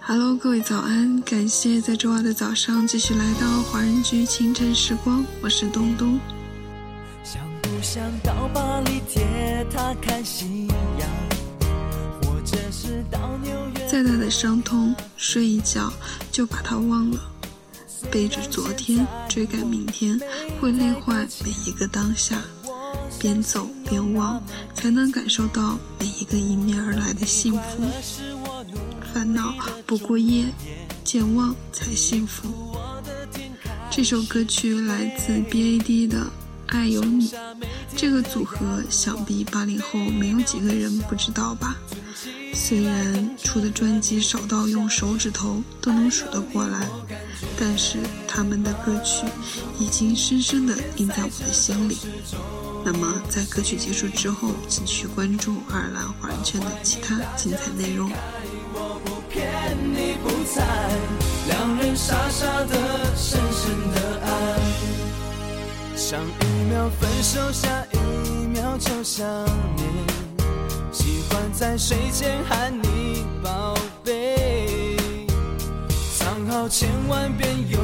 Hello，各位早安！感谢在周二的早上继续来到华人居清晨时光，我是东东。想不想到巴黎铁塔看夕阳，或者是到纽约？再大的伤痛，睡一觉就把它忘了。背着昨天追赶明天，会累坏每一个当下。边走边忘，才能感受到每一个迎面而来的幸福。烦恼不过夜，健忘才幸福。这首歌曲来自 BAD 的《爱有你》，这个组合想必八零后没有几个人不知道吧？虽然出的专辑少到用手指头都能数得过来，但是他们的歌曲已经深深地印在我的心里。那么，在歌曲结束之后，请去关注爱尔兰华人圈的其他精彩内容。在两人傻傻的、深深的爱，上一秒分手，下一秒就想念，喜欢在睡前喊你宝贝，藏好千万遍，永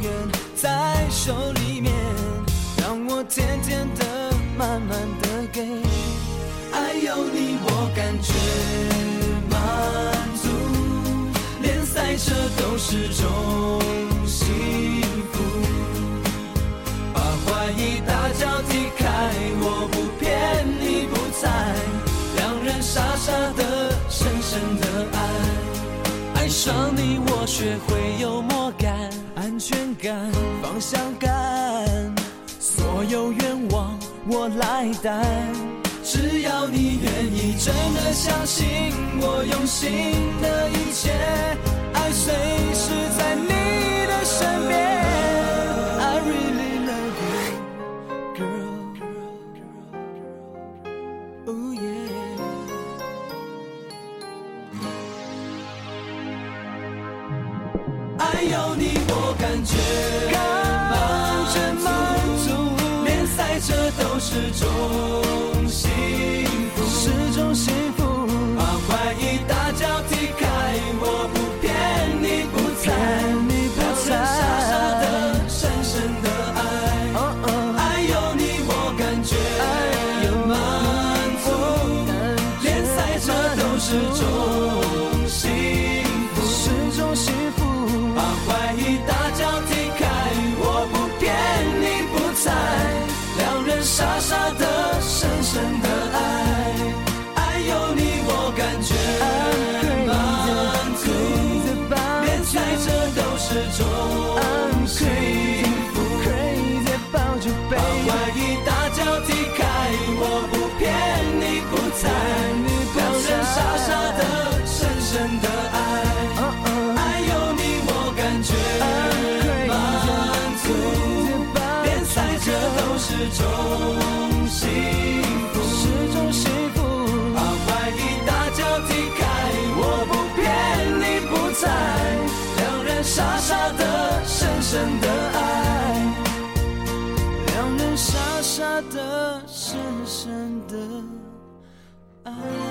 远在手里面，让我甜甜的、慢慢的给，爱有你，我感觉。是种幸福，把怀疑大脚踢开，我不骗你不猜，两人傻傻的、深深的爱，爱上你我学会幽默感、安全感、方向感，所有愿望我来担，只要你愿意，真的相信我用心的一切。谁是在你的身边？I really love you, girl. Oh yeah. 爱有你，我感觉满足，满足。连赛车都是种。是种幸福，是种幸福。把怀疑大脚踢开，我不骗你，不在。两人傻傻的、深深的爱，爱有你我感觉满足的，连猜这都是种。种幸福。是种幸福。把怀疑大脚踢开我不骗你不在。两人傻傻的深深的爱。两人傻傻的深深的爱。